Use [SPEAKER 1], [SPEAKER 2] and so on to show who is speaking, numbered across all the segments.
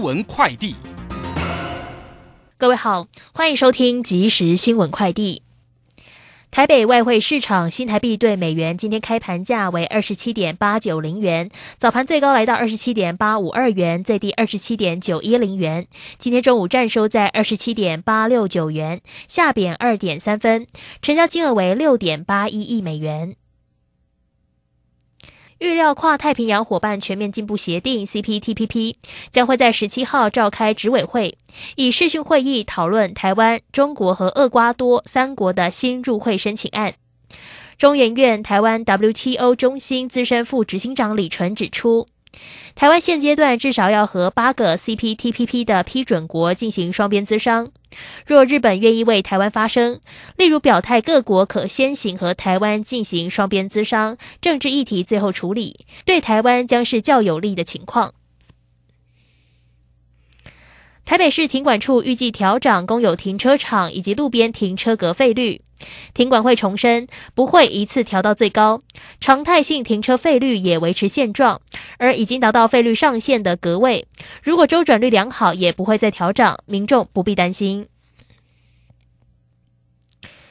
[SPEAKER 1] 闻快递，
[SPEAKER 2] 各位好，欢迎收听即时新闻快递。台北外汇市场新台币对美元今天开盘价为二十七点八九零元，早盘最高来到二十七点八五二元，最低二十七点九一零元。今天中午站收在二十七点八六九元，下贬二点三分，成交金额为六点八一亿美元。预料跨太平洋伙伴全面进步协定 （CPTPP） 将会在十七号召开执委会，以视讯会议讨论台湾、中国和厄瓜多三国的新入会申请案。中研院台湾 WTO 中心资深副执行长李纯指出。台湾现阶段至少要和八个 CPTPP 的批准国进行双边资商。若日本愿意为台湾发声，例如表态各国可先行和台湾进行双边资商，政治议题最后处理，对台湾将是较有利的情况。台北市停管处预计调整公有停车场以及路边停车格费率。停管会重申，不会一次调到最高，常态性停车费率也维持现状。而已经达到费率上限的格位，如果周转率良好，也不会再调整，民众不必担心。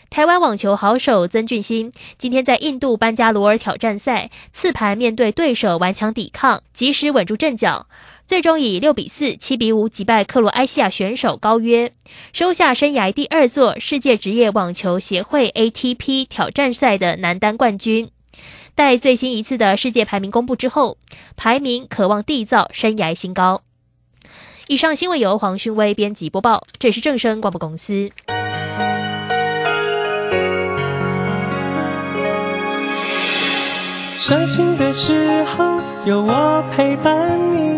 [SPEAKER 2] 台湾网球好手曾俊欣今天在印度班加罗尔挑战赛次盘面对对手顽强抵抗，及时稳住阵脚。最终以六比四、七比五击败克罗埃西亚选手高约，收下生涯第二座世界职业网球协会 ATP 挑战赛的男单冠军。待最新一次的世界排名公布之后，排名渴望缔造生涯新高。以上新闻由黄勋威编辑播报，这是正声广播公司。
[SPEAKER 3] 伤心的时候有我陪伴你。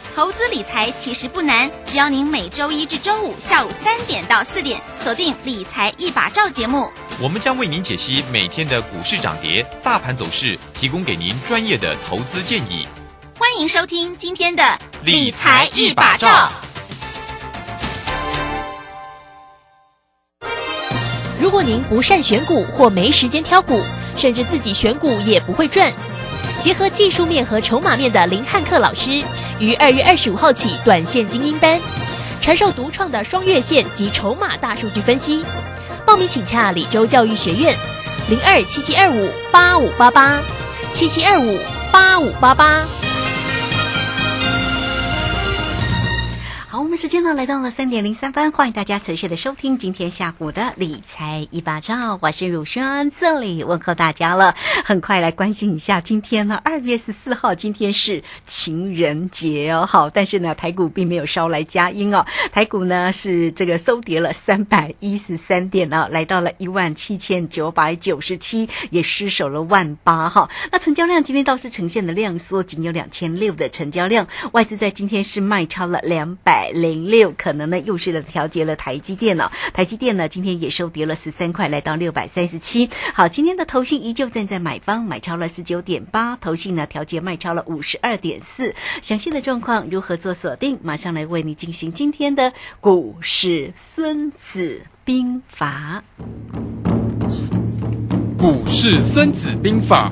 [SPEAKER 4] 投资理财其实不难，只要您每周一至周五下午三点到四点锁定《理财一把照》节目，
[SPEAKER 5] 我们将为您解析每天的股市涨跌、大盘走势，提供给您专业的投资建议。
[SPEAKER 4] 欢迎收听今天的《理财一把照》。
[SPEAKER 2] 如果您不善选股或没时间挑股，甚至自己选股也不会赚。结合技术面和筹码面的林汉克老师，于二月二十五号起短线精英班，传授独创的双月线及筹码大数据分析。报名请洽李州教育学院，零二七七二五八五八八七七二五八五八八。
[SPEAKER 6] 们时间呢来到了三点零三分，欢迎大家持续的收听今天下午的理财一把照，我是乳轩，这里问候大家了。很快来关心一下，今天呢二月十四号，今天是情人节哦。好，但是呢台股并没有捎来佳音哦，台股呢是这个收跌了三百一十三点呢，来到了一万七千九百九十七，也失守了万八哈。那成交量今天倒是呈现的量缩，仅有两千六的成交量，外资在今天是卖超了两百。零六可能呢又是了调节了台积电了，台积电呢今天也收跌了十三块，来到六百三十七。好，今天的投信依旧站在买方，买超了十九点八，投信呢调节卖超了五十二点四。详细的状况如何做锁定？马上来为你进行今天的股市孙子兵法。
[SPEAKER 1] 股市孙子兵法。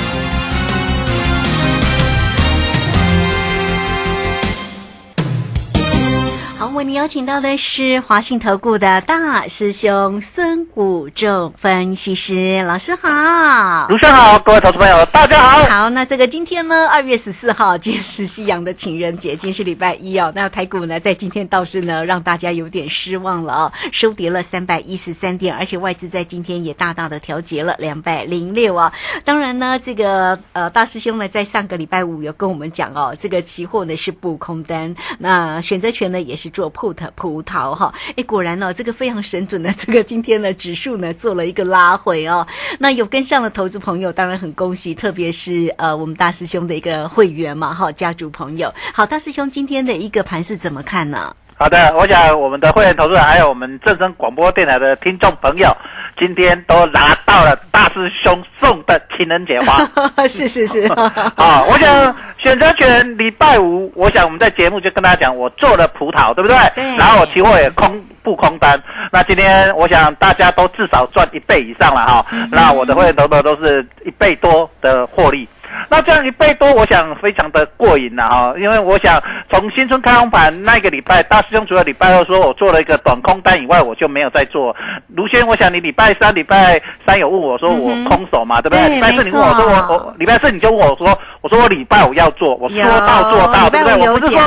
[SPEAKER 6] 为为你邀请到的是华信投顾的大师兄孙谷仲分析师老师好。
[SPEAKER 7] 卢生好，各位投资朋友，大家好。
[SPEAKER 6] 好，那这个今天呢，二月十四号，今天是夕阳的情人节，今天是礼拜一哦。那台股呢，在今天倒是呢，让大家有点失望了哦，收跌了三百一十三点，而且外资在今天也大大的调节了两百零六啊。当然呢，这个呃大师兄呢，在上个礼拜五有跟我们讲哦，这个期货呢是不空单，那选择权呢也是做 put 葡萄哈。哎，果然呢，这个非常神准的，这个今天的指数呢做了一个拉回哦。那有跟上的投资朋友，当然很恭喜，特别是呃我们大师兄的一个会员嘛哈，家族朋友。好，大师兄今天的一个盘是怎么看呢？
[SPEAKER 7] 好的，我想我们的会员投资人还有我们正声广播电台的听众朋友，今天都拿到了大师兄送的情人节花。
[SPEAKER 6] 是 是是，
[SPEAKER 7] 啊，我想选择权礼拜五，我想我们在节目就跟大家讲，我做了葡萄，对不对？
[SPEAKER 6] 对
[SPEAKER 7] 然后我期货也空不空单，那今天我想大家都至少赚一倍以上了哈。那我的会员投资都是一倍多的获利。那这样一倍多，我想非常的过瘾了哈，因为我想从新春开红盘那个礼拜，大师兄除了礼拜二说我做了一个短空单以外，我就没有再做。卢轩，我想你礼拜三、礼拜三有问我说我空手嘛，对不对？
[SPEAKER 6] 对
[SPEAKER 7] 礼拜四你问我说我我礼拜四你就问我说，我说我礼拜五要做，我说到做到，对不对？我不是说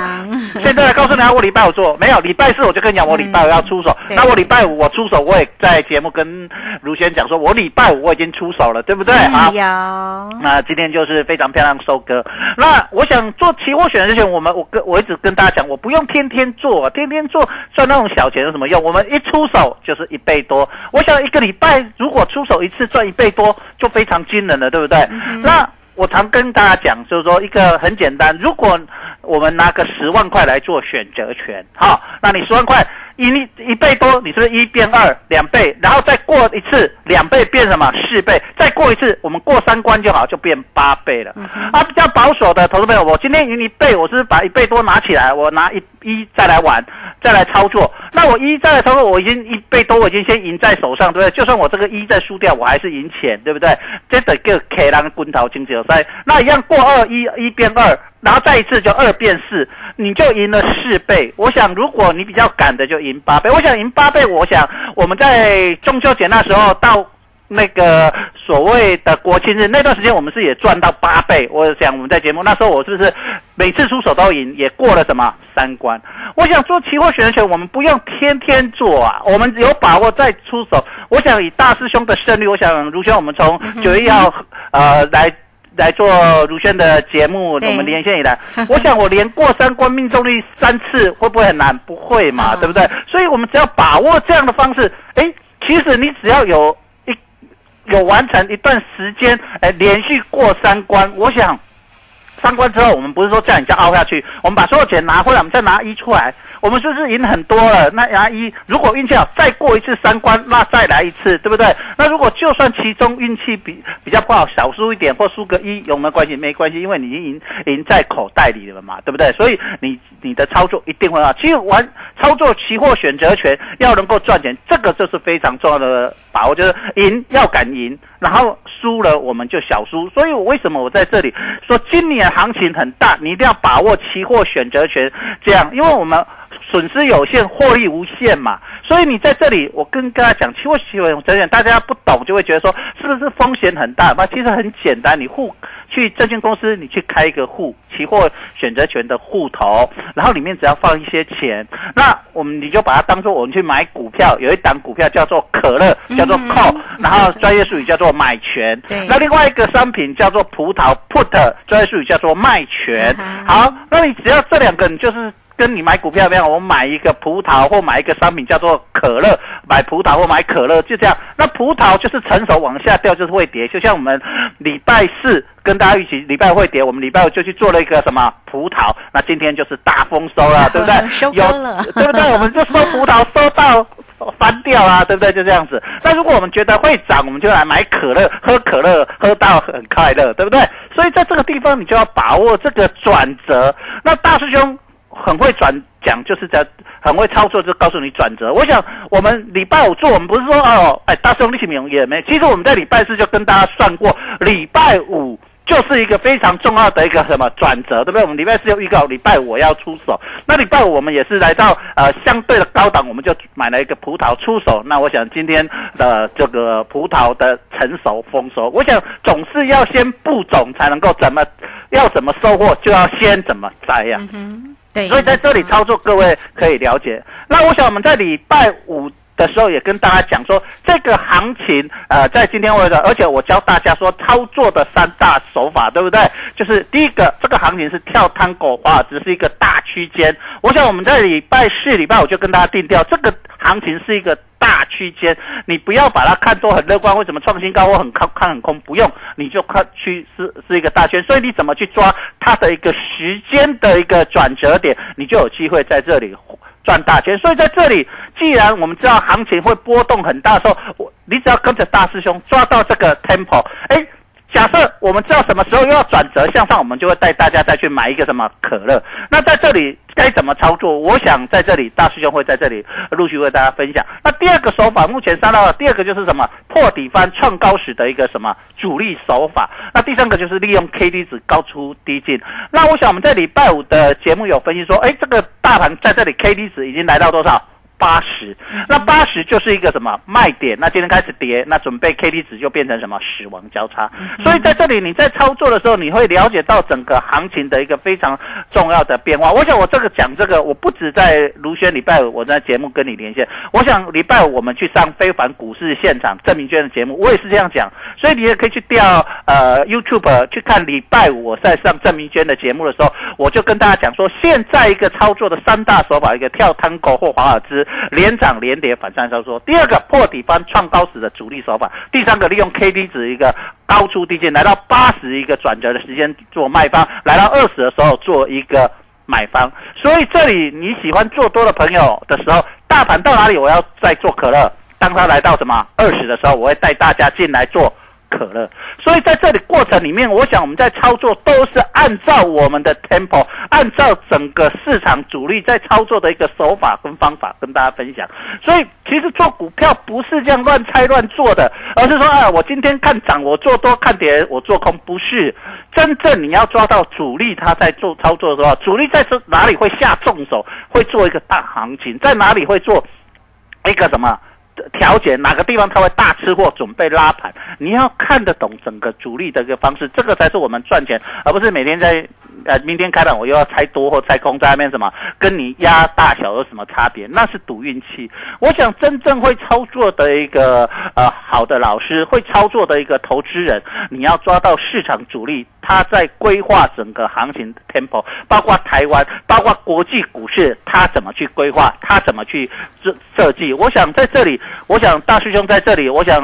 [SPEAKER 7] 现在来告诉你啊，我礼拜五做没有，礼拜四我就跟你讲我礼拜五要出手，
[SPEAKER 6] 对
[SPEAKER 7] 那我礼拜五我出手，我也在节目跟卢轩讲说，我礼拜五我已经出手了，对不对？好。
[SPEAKER 6] 有
[SPEAKER 7] 那今天就是非常漂亮收割。那我想做期货选择权，我们我跟我一直跟大家讲，我不用天天做，天天做赚那种小钱有什么用？我们一出手就是一倍多。我想一个礼拜如果出手一次赚一倍多，就非常惊人了，对不对？那我常跟大家讲，就是说一个很简单，如果我们拿个十万块来做选择权，好，那你十万块一一倍多，你是不是一变二两倍？然后再过一次两倍变什么四倍？再过一次，我们过三关就好，就变八倍了。啊，比较保守的投资朋友，我今天赢一倍，我是把一倍多拿起来，我拿一一再来玩，再来操作。那我一再来操作，我已经一倍多，我已经先赢在手上，对不对？就算我这个一再输掉，我还是赢钱，对不对？这得叫 K 狼滚头经济赛，那一样过二一一变二。然后再一次就二变四，你就赢了四倍。我想，如果你比较赶的，就赢八倍。我想赢八倍，我想我们在中秋节那时候到那个所谓的国庆日那段时间，我们是也赚到八倍。我想我们在节目那时候，我是不是每次出手都赢，也过了什么三关？我想做期货选择权，我们不用天天做啊，我们有把握再出手。我想以大师兄的胜率，我想如轩我们从九月一号呃来。来做如轩的节目，我们连线以来，我想我连过三关命中率三次，会不会很难？不会嘛，
[SPEAKER 6] 嗯
[SPEAKER 7] 对不对？所以我们只要把握这样的方式，哎，其实你只要有一有完成一段时间，哎，连续过三关，我想三关之后，我们不是说叫你这样凹下去，我们把所有钱拿回来，我们再拿一出来，我们是不是赢很多了？那拿一，如果运气好，再过一次三关，那再来一次，对不对？那如果就算其中运气比比较不好，少输一点或输个一，有没有关系？没关系，因为你已经赢赢在口袋里了嘛，对不对？所以你你的操作一定会好。其实玩操作期货选择权要能够赚钱，这个就是非常重要的把握，就是赢要敢赢，然后输了我们就小输。所以我为什么我在这里说今年行情很大，你一定要把握期货选择权这样，因为我们损失有限，获利无限嘛。所以你在这里，我跟大家讲，期货选择权，大家不懂就会觉得说是不是风险很大？那其实很简单，你户去证券公司，你去开一个户，期货选择权的户头，然后里面只要放一些钱，那我们你就把它当做我们去买股票，有一档股票叫做可乐，叫做 call，、然后专业术语叫做买权。那另外一个商品叫做葡萄 put，专业术语叫做卖权。
[SPEAKER 6] 嗯
[SPEAKER 7] 好，那你只要这两个，你就是。跟你买股票一样，我买一个葡萄或买一个商品叫做可乐，买葡萄或买可乐，就这样。那葡萄就是成熟往下掉，就是会跌。就像我们礼拜四跟大家一起，礼拜五会跌，我们礼拜五就去做了一个什么葡萄，那今天就是大丰收了，对不对？
[SPEAKER 6] 收割
[SPEAKER 7] 有
[SPEAKER 6] 了
[SPEAKER 7] 对不对？我们就收葡萄收到翻掉啊，对不对？就这样子。那如果我们觉得会涨，我们就来买可乐，喝可乐喝到很快乐，对不对？所以在这个地方，你就要把握这个转折。那大师兄很会转讲，就是在很会操作，就告诉你转折。我想我们礼拜五做，我们不是说哦，哎，大师兄利息免也没。其实我们在礼拜四就跟大家算过，礼拜五就是一个非常重要的一个什么转折，对不对？我们礼拜四有预告，礼拜五要出手。那礼拜五我们也是来到呃相对的高档，我们就买了一个葡萄出手。那我想今天的这个葡萄的成熟丰收，我想总是要先布种才能够怎么要怎么收获，就要先怎么栽呀、
[SPEAKER 6] 嗯，对，
[SPEAKER 7] 所以在这里操作，各位可以了解。那我想我们在礼拜五的时候也跟大家讲说，这个行情，呃，在今天为止，而且我教大家说操作的三大手法，对不对？就是第一个，这个行情是跳探狗啊，只是一个大区间。我想我们在礼拜四、礼拜五就跟大家定调，这个行情是一个区间，你不要把它看作很乐观，为什么创新高我很看看很空？不用，你就看去是是一个大圈，所以你怎么去抓它的一个时间的一个转折点，你就有机会在这里赚大钱。所以在这里，既然我们知道行情会波动很大的时候，我你只要跟着大师兄抓到这个 tempo，哎。假设我们知道什么时候又要转折向上，我们就会带大家再去买一个什么可乐。那在这里该怎么操作？我想在这里大师兄会在这里陆续为大家分享。那第二个手法，目前三到第二个就是什么破底翻创高时的一个什么主力手法。那第三个就是利用 K D 值高出低进。那我想我们在礼拜五的节目有分析说，哎，这个大盘在这里 K D 值已经来到多少？八十，那八十就是一个什么卖点？那今天开始跌，那准备 K D 值就变成什么死亡交叉。所以在这里你在操作的时候，你会了解到整个行情的一个非常重要的变化。我想我这个讲这个，我不止在卢轩礼拜五我在节目跟你连线，我想礼拜五我们去上非凡股市现场郑明娟的节目，我也是这样讲。所以你也可以去调呃 YouTube 去看礼拜五我在上郑明娟的节目的时候，我就跟大家讲说，现在一个操作的三大手法，一个跳探狗或华尔兹。连涨连跌反向操作，第二个破底翻创高时的主力手法，第三个利用 K D 值一个高出低进，来到八十一个转折的时间做卖方，来到二十的时候做一个买方。所以这里你喜欢做多的朋友的时候，大盘到哪里我要再做可乐，当它来到什么二十的时候，我会带大家进来做。可乐，所以在这里过程里面，我想我们在操作都是按照我们的 tempo，按照整个市场主力在操作的一个手法跟方法跟大家分享。所以其实做股票不是这样乱猜乱做的，而是说，啊，我今天看涨我做多，看跌我做空，不是真正你要抓到主力他在做操作的时候，主力在这哪里会下重手，会做一个大行情，在哪里会做一个什么？调节哪个地方它会大吃货，准备拉盘，你要看得懂整个主力的一个方式，这个才是我们赚钱，而不是每天在呃明天开盘我又要猜多或猜空，在那边什么跟你压大小有什么差别？那是赌运气。我想真正会操作的一个呃好的老师，会操作的一个投资人，你要抓到市场主力，他在规划整个行情 tempo，包括台湾，包括国际股市，他怎么去规划，他怎么去设设计？我想在这里。我想大师兄在这里，我想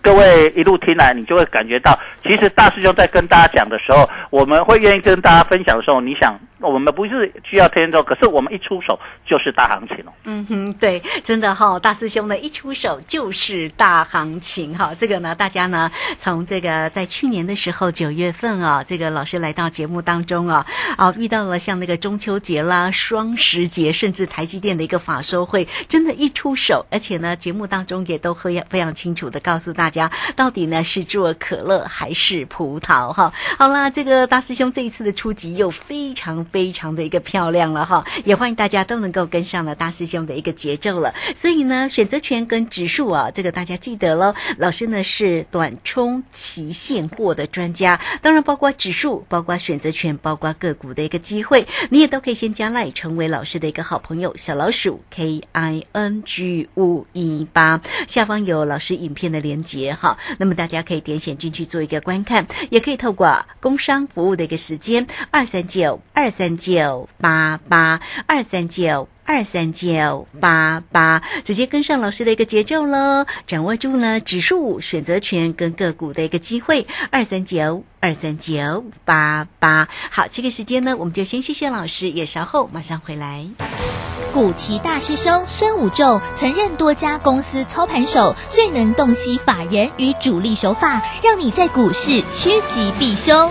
[SPEAKER 7] 各位一路听来，你就会感觉到，其实大师兄在跟大家讲的时候，我们会愿意跟大他分享的时候，你想，我们不是需要天天做，可是我们一出手就是大行情哦。
[SPEAKER 6] 嗯哼，对，真的哈、大师兄呢一出手就是大行情哈、这个呢，大家呢从这个在去年的时候九月份啊，这个老师来到节目当中啊，啊遇到了像那个中秋节啦、双十节，甚至台积电的一个法收会，真的，一出手，而且呢，节目当中也都非常非常清楚的告诉大家，到底呢是做可乐还是葡萄哈。好啦，这个大师兄这一次的出击又非常非常的一个漂亮了哈，也欢迎大家都能够跟上了大师兄的一个节奏了。所以呢，选择权跟指数啊，这个大家记得喽。老师呢是短冲期现货的专家，当然包括指数、包括选择权、包括个股的一个机会，你也都可以先加赖成为老师的一个好朋友，小老鼠 K I N G 五一八，下方有老师影片的连接哈，那么大家可以点选进去做一个观看，也可以透过工商服务的一个时间二三九二三九八八二三九。二三九八八，直接跟上老师的一个节奏喽，掌握住了指数、选择权跟个股的一个机会。二三九二三九八八，好，这个时间呢，我们就先谢谢老师，也稍后马上回来。
[SPEAKER 8] 古奇大师兄孙武仲曾任多家公司操盘手，最能洞悉法人与主力手法，让你在股市趋吉避凶。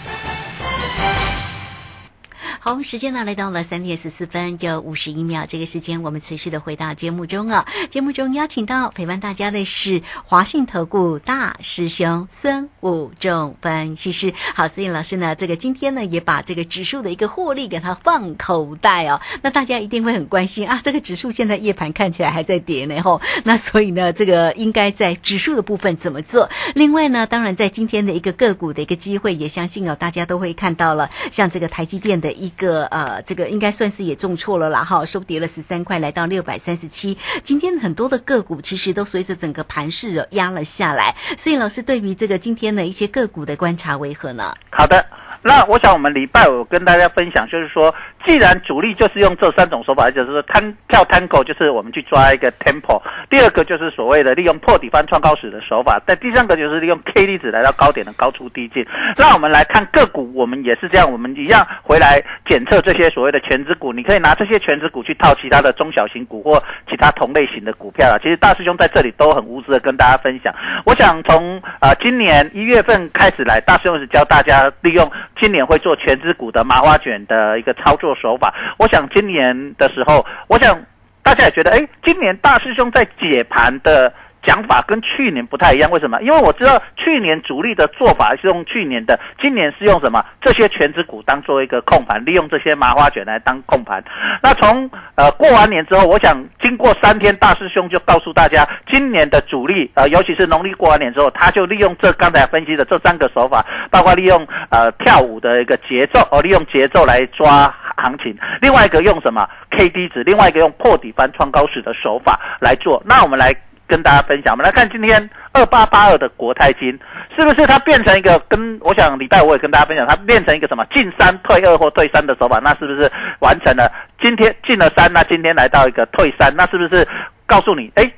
[SPEAKER 6] 好，时间呢来到了三点十四分又五十一秒，这个时间我们持续的回到节目中啊。节目中邀请到陪伴大家的是华信投顾大师兄孙武仲分析师。好，所以老师呢，这个今天呢也把这个指数的一个获利给它放口袋哦。那大家一定会很关心啊，这个指数现在夜盘看起来还在跌呢吼。那所以呢，这个应该在指数的部分怎么做？另外呢，当然在今天的一个个股的一个机会，也相信哦，大家都会看到了，像这个台积电的一。个呃，这个应该算是也中错了啦，哈，收跌了十三块，来到六百三十七。今天很多的个股其实都随着整个盘势压了下来，所以老师对于这个今天的一些个股的观察为何呢？
[SPEAKER 7] 好的，那我想我们礼拜五跟大家分享，就是说。既然主力就是用这三种手法，就是说摊跳 tango，就是我们去抓一个 tempo；第二个就是所谓的利用破底翻创高史的手法；但第三个就是利用 K D 值来到高点的高出低进。那我们来看个股，我们也是这样，我们一样回来检测这些所谓的全指股。你可以拿这些全指股去套其他的中小型股或其他同类型的股票啊。其实大师兄在这里都很无私的跟大家分享。我想从啊今年一月份开始来，大师兄是教大家利用今年会做全指股的麻花卷的一个操作。手法，我想今年的时候，我想大家也觉得，哎，今年大师兄在解盘的。讲法跟去年不太一样，为什么？因为我知道去年主力的做法是用去年的，今年是用什么？这些全职股当做一个控盘，利用这些麻花卷来当控盘。那从呃过完年之后，我想经过三天，大师兄就告诉大家，今年的主力呃，尤其是农历过完年之后，他就利用这刚才分析的这三个手法，包括利用呃跳舞的一个节奏，哦，利用节奏来抓行情；另外一个用什么 K D 值，另外一个用破底翻创高式的手法来做。那我们来。跟大家分享，我们来看今天二八八二的国泰金，是不是它变成一个跟我想礼拜我也跟大家分享，它变成一个什么进三退二或退三的手法？那是不是完成了？今天进了三，那今天来到一个退三，那是不是告诉你，哎，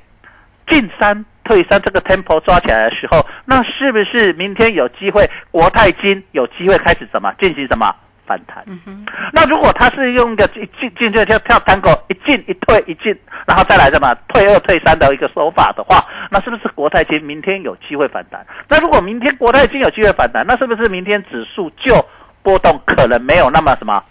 [SPEAKER 7] 进三退三这个 tempo 抓起来的时候，那是不是明天有机会国泰金有机会开始什么进行什么？反弹，那如果他是用一个一进进就跳跳单口一进一退一进，然后再来什么退二退三的一个手法的话，那是不是国泰金明天有机会反弹？那如果明天国泰金有机会反弹，那是不是明天指数就波动可能没有那么什么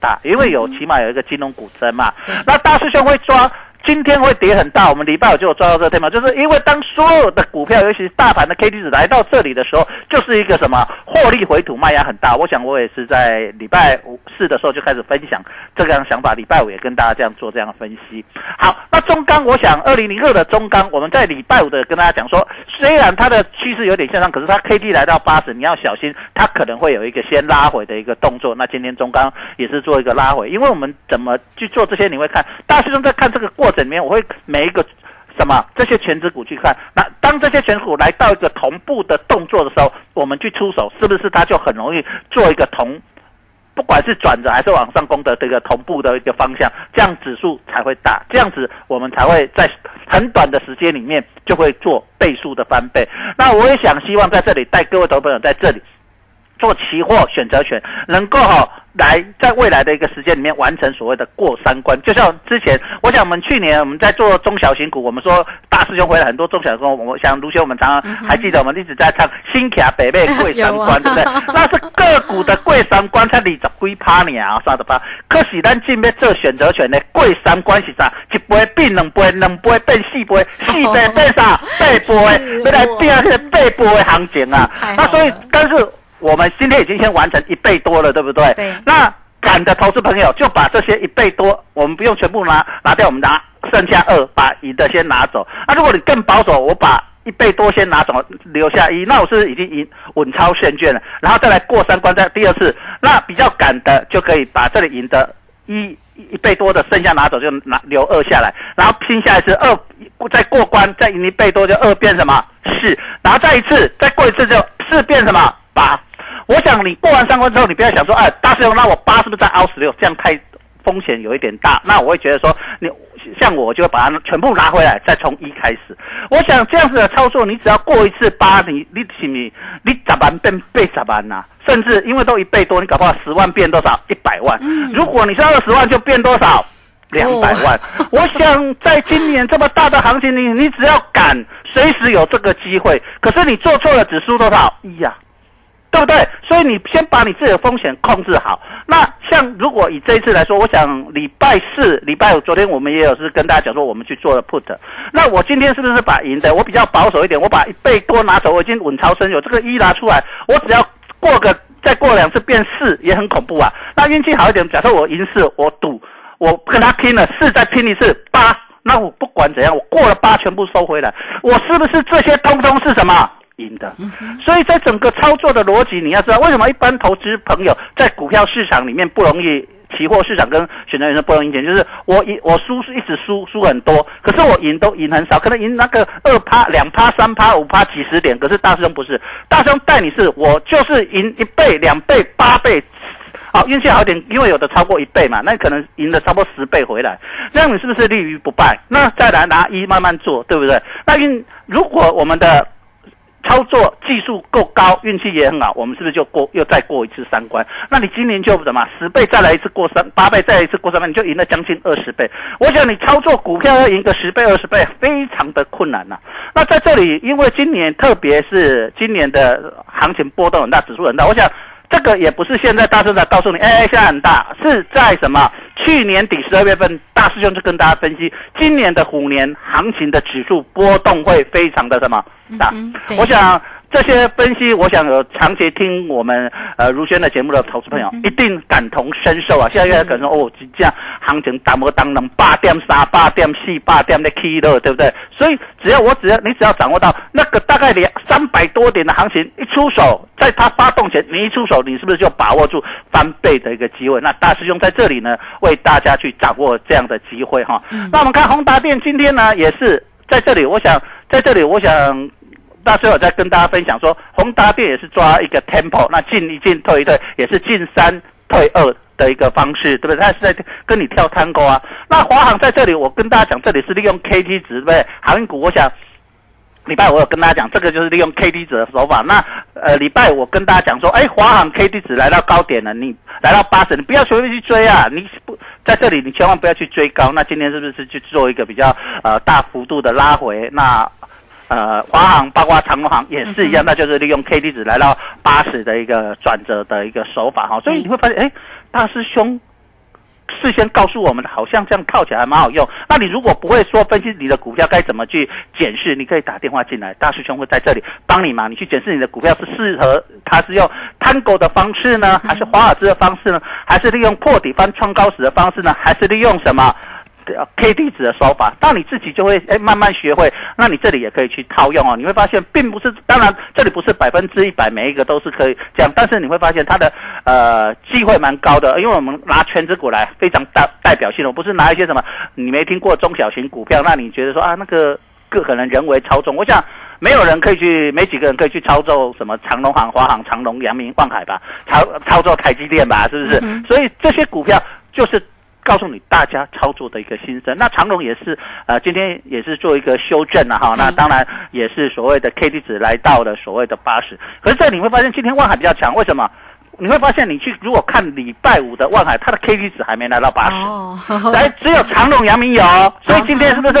[SPEAKER 7] 大？因为有起码有一个金融股增嘛，那大师兄会抓。今天会跌很大，我们礼拜五就有抓到这个 tema，嘛，就是因为当所有的股票，尤其是大盘的 K D 值来到这里的时候，就是一个什么获利回吐卖压很大。我想我也是在礼拜五四的时候就开始分享这个样想法，礼拜五也跟大家这样做这样的分析。好，那中钢，我想二零零二的中钢，我们在礼拜五的跟大家讲说，虽然它的趋势有点向上，可是它 K D 来到八十，你要小心，它可能会有一个先拉回的一个动作。那今天中钢也是做一个拉回，因为我们怎么去做这些，你会看大师兄在看这个过程整。里面我会每一个什么这些全指股去看，那当这些全股来到一个同步的动作的时候，我们去出手，是不是它就很容易做一个同，不管是转折还是往上攻的这个同步的一个方向，这样指数才会大，这样子我们才会在很短的时间里面就会做倍数的翻倍。那我也想希望在这里带各位投资朋友在这里做期货选择权，能够哈。来，在未来的一个时间里面完成所谓的过三关，就像之前，我想我们去年我们在做中小型股，我们说大师兄回来很多中小型股，我想卢兄我们常常还记得我们一直在唱新卡北北贵三关，对不对？那是个股的贵三关才二十几趴呢啊，三十八。可是咱进面做选择权的贵三关是啥？一杯变两杯，两杯变四杯，四杯变啥？八杯，要 来变个八杯的行情啊！那所以，但是。我们今天已经先完成一倍多了，对不对？
[SPEAKER 6] 对。
[SPEAKER 7] 那敢的投资朋友就把这些一倍多，我们不用全部拿拿掉，我们拿剩下二，把赢的先拿走。那如果你更保守，我把一倍多先拿走，留下一，那我是已经赢稳超现券了。然后再来过三关，再第二次，那比较敢的就可以把这里赢的一一倍多的剩下拿走，就拿留二下来，然后拼下一次二，再过关再赢一倍多就二变什么四，然后再一次再过一次就四变什么八。我想你过完三关之后，你不要想说，哎，大师兄，那我八是不是在凹十六？这样太风险有一点大。那我会觉得说，你像我就会把它全部拿回来，再从一开始。我想这样子的操作，你只要过一次八，你你你你十万变倍十万呐、甚至因为都一倍多，你搞不好十万变多少？一百万。如果你是二十万，就变多少？两百万。我想在今年这么大的行情，你你只要敢，随时有这个机会。可是你做错了，只输多少？一呀、对不对？所以你先把你自己的风险控制好。那像如果以这一次来说，我想礼拜四、礼拜五，昨天我们也有是跟大家讲说，我们去做了 put。那我今天是不是把赢的？我比较保守一点，我把一倍多拿走，我已经稳超身有这个一拿出来，我只要过个再过两次变四，也很恐怖啊。那运气好一点，假设我赢四，我赌我跟他拼了四，再拼一次八，那我不管怎样，我过了八全部收回来，我是不是这些通通是什么？赢的，所以在整个操作的逻辑，你要知道为什么一般投资朋友在股票市场里面不容易，期货市场跟选择权不容易赢钱，就是我赢我输是一直输输很多，可是我赢都赢很少，可能赢那个二趴、两趴、三趴、五趴、几十点，可是大师兄不是，大师兄带你是我就是赢一倍、两倍、八倍。好，运气好一点，因为有的超过一倍嘛，那可能赢了差不多十倍回来，那样你是不是立于不败？那再来拿一慢慢做，对不对？那运如果我们的操作技术够高，运气也很好，我们是不是就过又再过一次三关？那你今年就什么十倍再来一次过三八倍再来一次过三倍，你就赢了将近二十倍。我想你操作股票要赢个十倍二十倍，非常的困难呐、那在这里，因为今年特别是今年的行情波动很大，指数很大，我想。这个也不是现在大师在告诉你，哎，现在很大，是在什么？去年底十二月份，大师兄就跟大家分析，今年的虎年行情的指数波动会非常的什么大？
[SPEAKER 6] 嗯
[SPEAKER 7] 我想这些分析，我想有长期听我们呃如轩的节目的投资朋友，一定感同身受啊！现在可能说哦，这样行情打磨当能八点、三八点、四八点的 key 了，对不对？所以只要我只要你只要掌握到那个大概两三百多点的行情一出手，在它发动前你一出手，你是不是就把握住翻倍的一个机会？那大师兄在这里呢，为大家去掌握这样的机会哈。那我们看宏达电今天呢，也是在这里，我想在这里，我想。大师有在跟大家分享说，宏达电也是抓一个 tempo，那进一进退一退，也是进三退二的一个方式，对不对？它是在跟你跳探戈啊。那华航在这里，我跟大家讲，这里是利用 K T 值，对不对？航运股，我想礼拜我有跟大家讲，这个就是利用 K D 值的手法。那呃，礼拜我跟大家讲说，哎，华航 K D 值来到高点了，你来到八十，你不要随便去追啊！你不在这里，你千万不要去追高。那今天是不是去做一个比较呃大幅度的拉回？那呃，华航包括长荣航也是一样，那就是利用 K D 值来到八十的一个转折的一个手法哈。所以你会发现，哎，大师兄事先告诉我们，好像这样套起来还蛮好用。那你如果不会说分析你的股票该怎么去检视，你可以打电话进来，大师兄会在这里帮你嘛。你去检视你的股票是适合，他是用 Tango 的方式呢，还是华尔兹的方式呢，还是利用破底翻创高时的方式呢，还是利用什么？K D 值的手法，当你自己就会哎慢慢学会，那你这里也可以去套用哦。你会发现，并不是，当然这里不是百分之一百每一个都是可以这样，但是你会发现它的呃机会蛮高的，因为我们拿全指股来非常代代表性的，不是拿一些什么你没听过中小型股票，那你觉得说啊那个个可能人为操纵，我想没有人可以去，没几个人可以去操作什么长隆行、华航、长隆、阳明、万海吧，操操作台积电吧，是不是？所以这些股票就是。告诉你大家操作的一个心声。那长隆也是呃，今天也是做一个修正了哈。那当然也是所谓的 K D 值来到了所谓的八十。可是这你会发现今天万海比较强，为什么？你会发现你去如果看礼拜五的万海，它的 K D 值还没来到八十、
[SPEAKER 6] 哦，
[SPEAKER 7] 来只有长隆、阳明有，所以今天是不是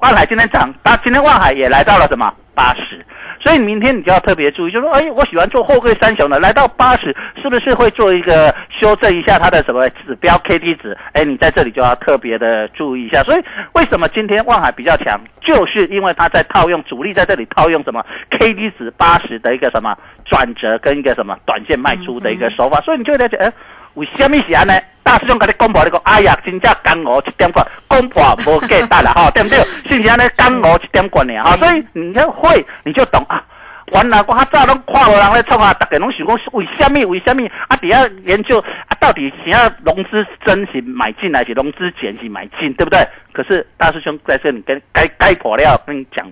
[SPEAKER 7] 万海今天涨？它今天万海也来到了什么八十？所以明天你就要特别注意，就说，哎，我喜欢做货柜三雄的，来到八十，是不是会做一个修正一下它的什么指标 K D 值？哎，你在这里就要特别的注意一下。所以为什么今天望海比较强，就是因为它在套用主力在这里套用什么 K D 值八十的一个什么转折跟一个什么短线卖出的一个手法，所以你就会了解，哎。为什么是安尼？大师兄甲你讲破，你讲，哎呀，真正干我一点半，公布无价值啦，吼，对不对？是不是安尼干我一点半呢？哈，所以你要会，你就懂啊。原来我较早拢看无人咧创啊，大家拢想讲为什么？为什么？啊，底下研究啊，到底想要融资真是买进还是融资减是买进，对不对？可是大师兄在这里跟该该破料跟你讲。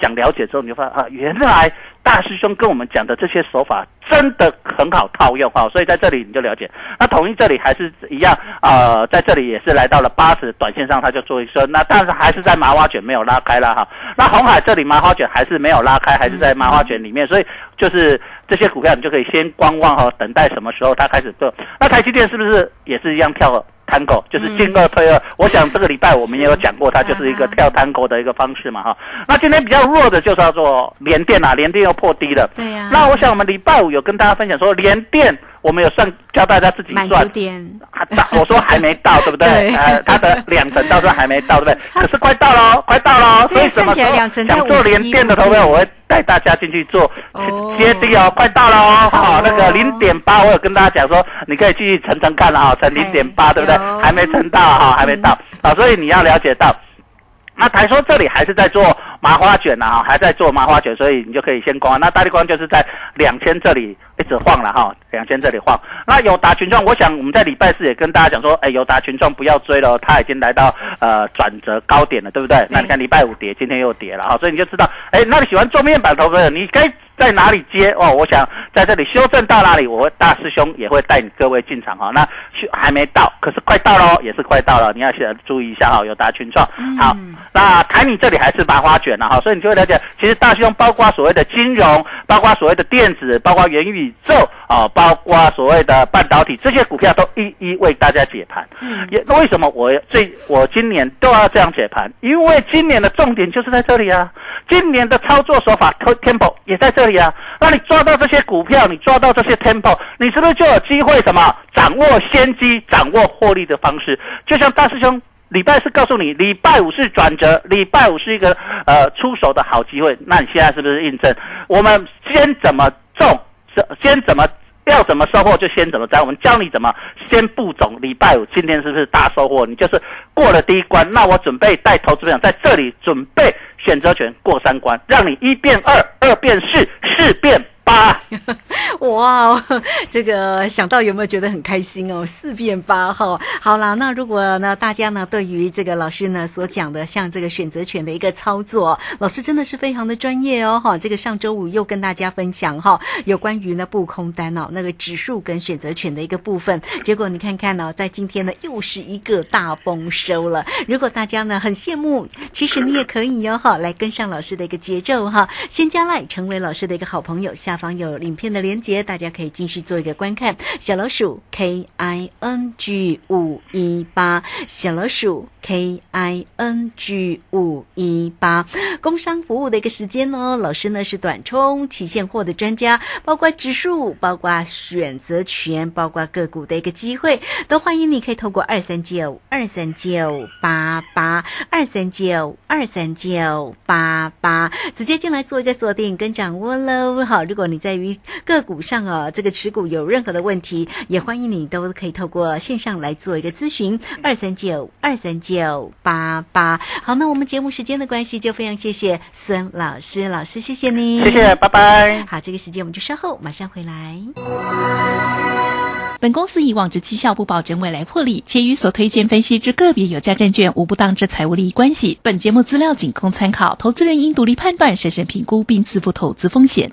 [SPEAKER 7] 讲了解之后，你就发现啊，原来大师兄跟我们讲的这些手法真的很好套用哈，所以在这里你就了解。那统一这里还是一样，呃，在这里也是来到了八十，短线上它就做一升，那但是还是在麻花卷没有拉开了哈。那红海这里麻花卷还是没有拉开，还是在麻花卷里面，所以就是这些股票你就可以先观望哈，等待什么时候它开始做。那台积电是不是也是一样跳？Tango 就是进二退二，我想这个礼拜我们也有讲过，它就是一个跳 Tango 的一个方式嘛哈。那今天比较弱的就是要做连电啊，连电又破低了。
[SPEAKER 6] 对呀。
[SPEAKER 7] 那我想我们礼拜五有跟大家分享说，连电我们有算教大家自己算。
[SPEAKER 6] 还。
[SPEAKER 7] 到我说还没到，对不对？呃，它的两层到时候还没到，对不对？可是快到喽，快到喽。所以什么时候想做连电的投票，我会带大家进去做接低哦，快到喽哦。好，那个零点八，我有跟大家讲说，你可以继续乘乘看了啊，乘零点八，对不对？还没乘到哈，还没到啊，所以你要了解到，那台说这里还是在做。麻花卷呐，哈，还在做麻花卷，所以你就可以先关。那大力光就是在两千这里一直晃了哈，两千这里晃。那友达群众，我想我们在礼拜四也跟大家讲说，哎，友达群众不要追了，它已经来到呃转折高点了，对不对？那你看礼拜五跌，今天又跌了哈，所以你就知道，哎，那你喜欢做面板投资的，你该在哪里接哦？我想在这里修正到哪里，我会大师兄也会带你各位进场哈。那还没到，可是快到喽，也是快到了，你要先注意一下哈。友达群创，好，那台你这里还是麻花卷。哈，所以你就会了解，其实大师兄包括所谓的金融，包括所谓的电子，包括元宇宙啊，包括所谓的半导体，这些股票都一一为大家解盘。嗯，也为什么我最我今年都要这样解盘？因为今年的重点就是在这里啊，今年的操作手法 tempo 也在这里啊。那你抓到这些股票，你抓到这些 tempo，你是不是就有机会什么掌握先机，掌握获利的方式？就像大师兄。礼拜四告诉你，礼拜五是转折，礼拜五是一个呃出手的好机会。那你现在是不是印证？我们先怎么种，先怎么要怎么收获就先怎么摘。我们教你怎么先布种。礼拜五今天是不是大收获？你就是过了第一关。那我准备带投资者在这里准备选择权过三关，让你一变二，二变四，四变。八，
[SPEAKER 6] 哇，这个想到有没有觉得很开心哦？四变八哈，好了，那如果呢，大家呢对于这个老师呢所讲的，像这个选择权的一个操作，老师真的是非常的专业哦哈。这个上周五又跟大家分享哈，有关于呢布空单哦那个指数跟选择权的一个部分，结果你看看呢，在今天呢又是一个大丰收了。如果大家呢很羡慕，其实你也可以哟哈，来跟上老师的一个节奏哈，先加来成为老师的一个好朋友下。方有影片的连接，大家可以继续做一个观看。小老鼠 K I N G 五一八，小老鼠 K I N G 五一八，工商服务的一个时间呢？老师呢是短冲期现货的专家，包括指数，包括选择权，包括个股的一个机会，都欢迎你可以透过二三九二三九八八二三九二三九八八直接进来做一个锁定跟掌握喽。好，如果你在于个股上啊，这个持股有任何的问题，也欢迎你都可以透过线上来做一个咨询，二三九二三九八八。好，那我们节目时间的关系，就非常谢谢孙老师，老师谢谢你，
[SPEAKER 7] 谢谢，拜拜。
[SPEAKER 6] 好，这个时间我们就稍后马上回来。
[SPEAKER 9] 本公司以往之绩效不保证未来获利，且与所推荐分析之个别有价证券无不当之财务利益关系。本节目资料仅供参考，投资人应独立判断、审慎评估并自负投资风险。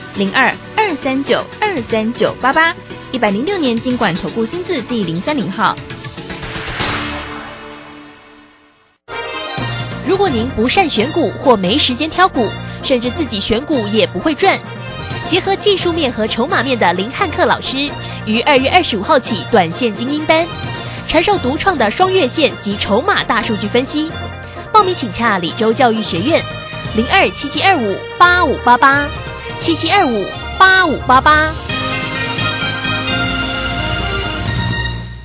[SPEAKER 10] 零二二三九二三九八八，一百零六年经管投顾新字第零三零号。
[SPEAKER 2] 如果您不善选股或没时间挑股，甚至自己选股也不会赚。结合技术面和筹码面的林汉克老师，于二月二十五号起短线精英班，传授独创的双月线及筹码大数据分析。报名请洽李州教育学院，零二七七二五八五八八七七二五八五八八。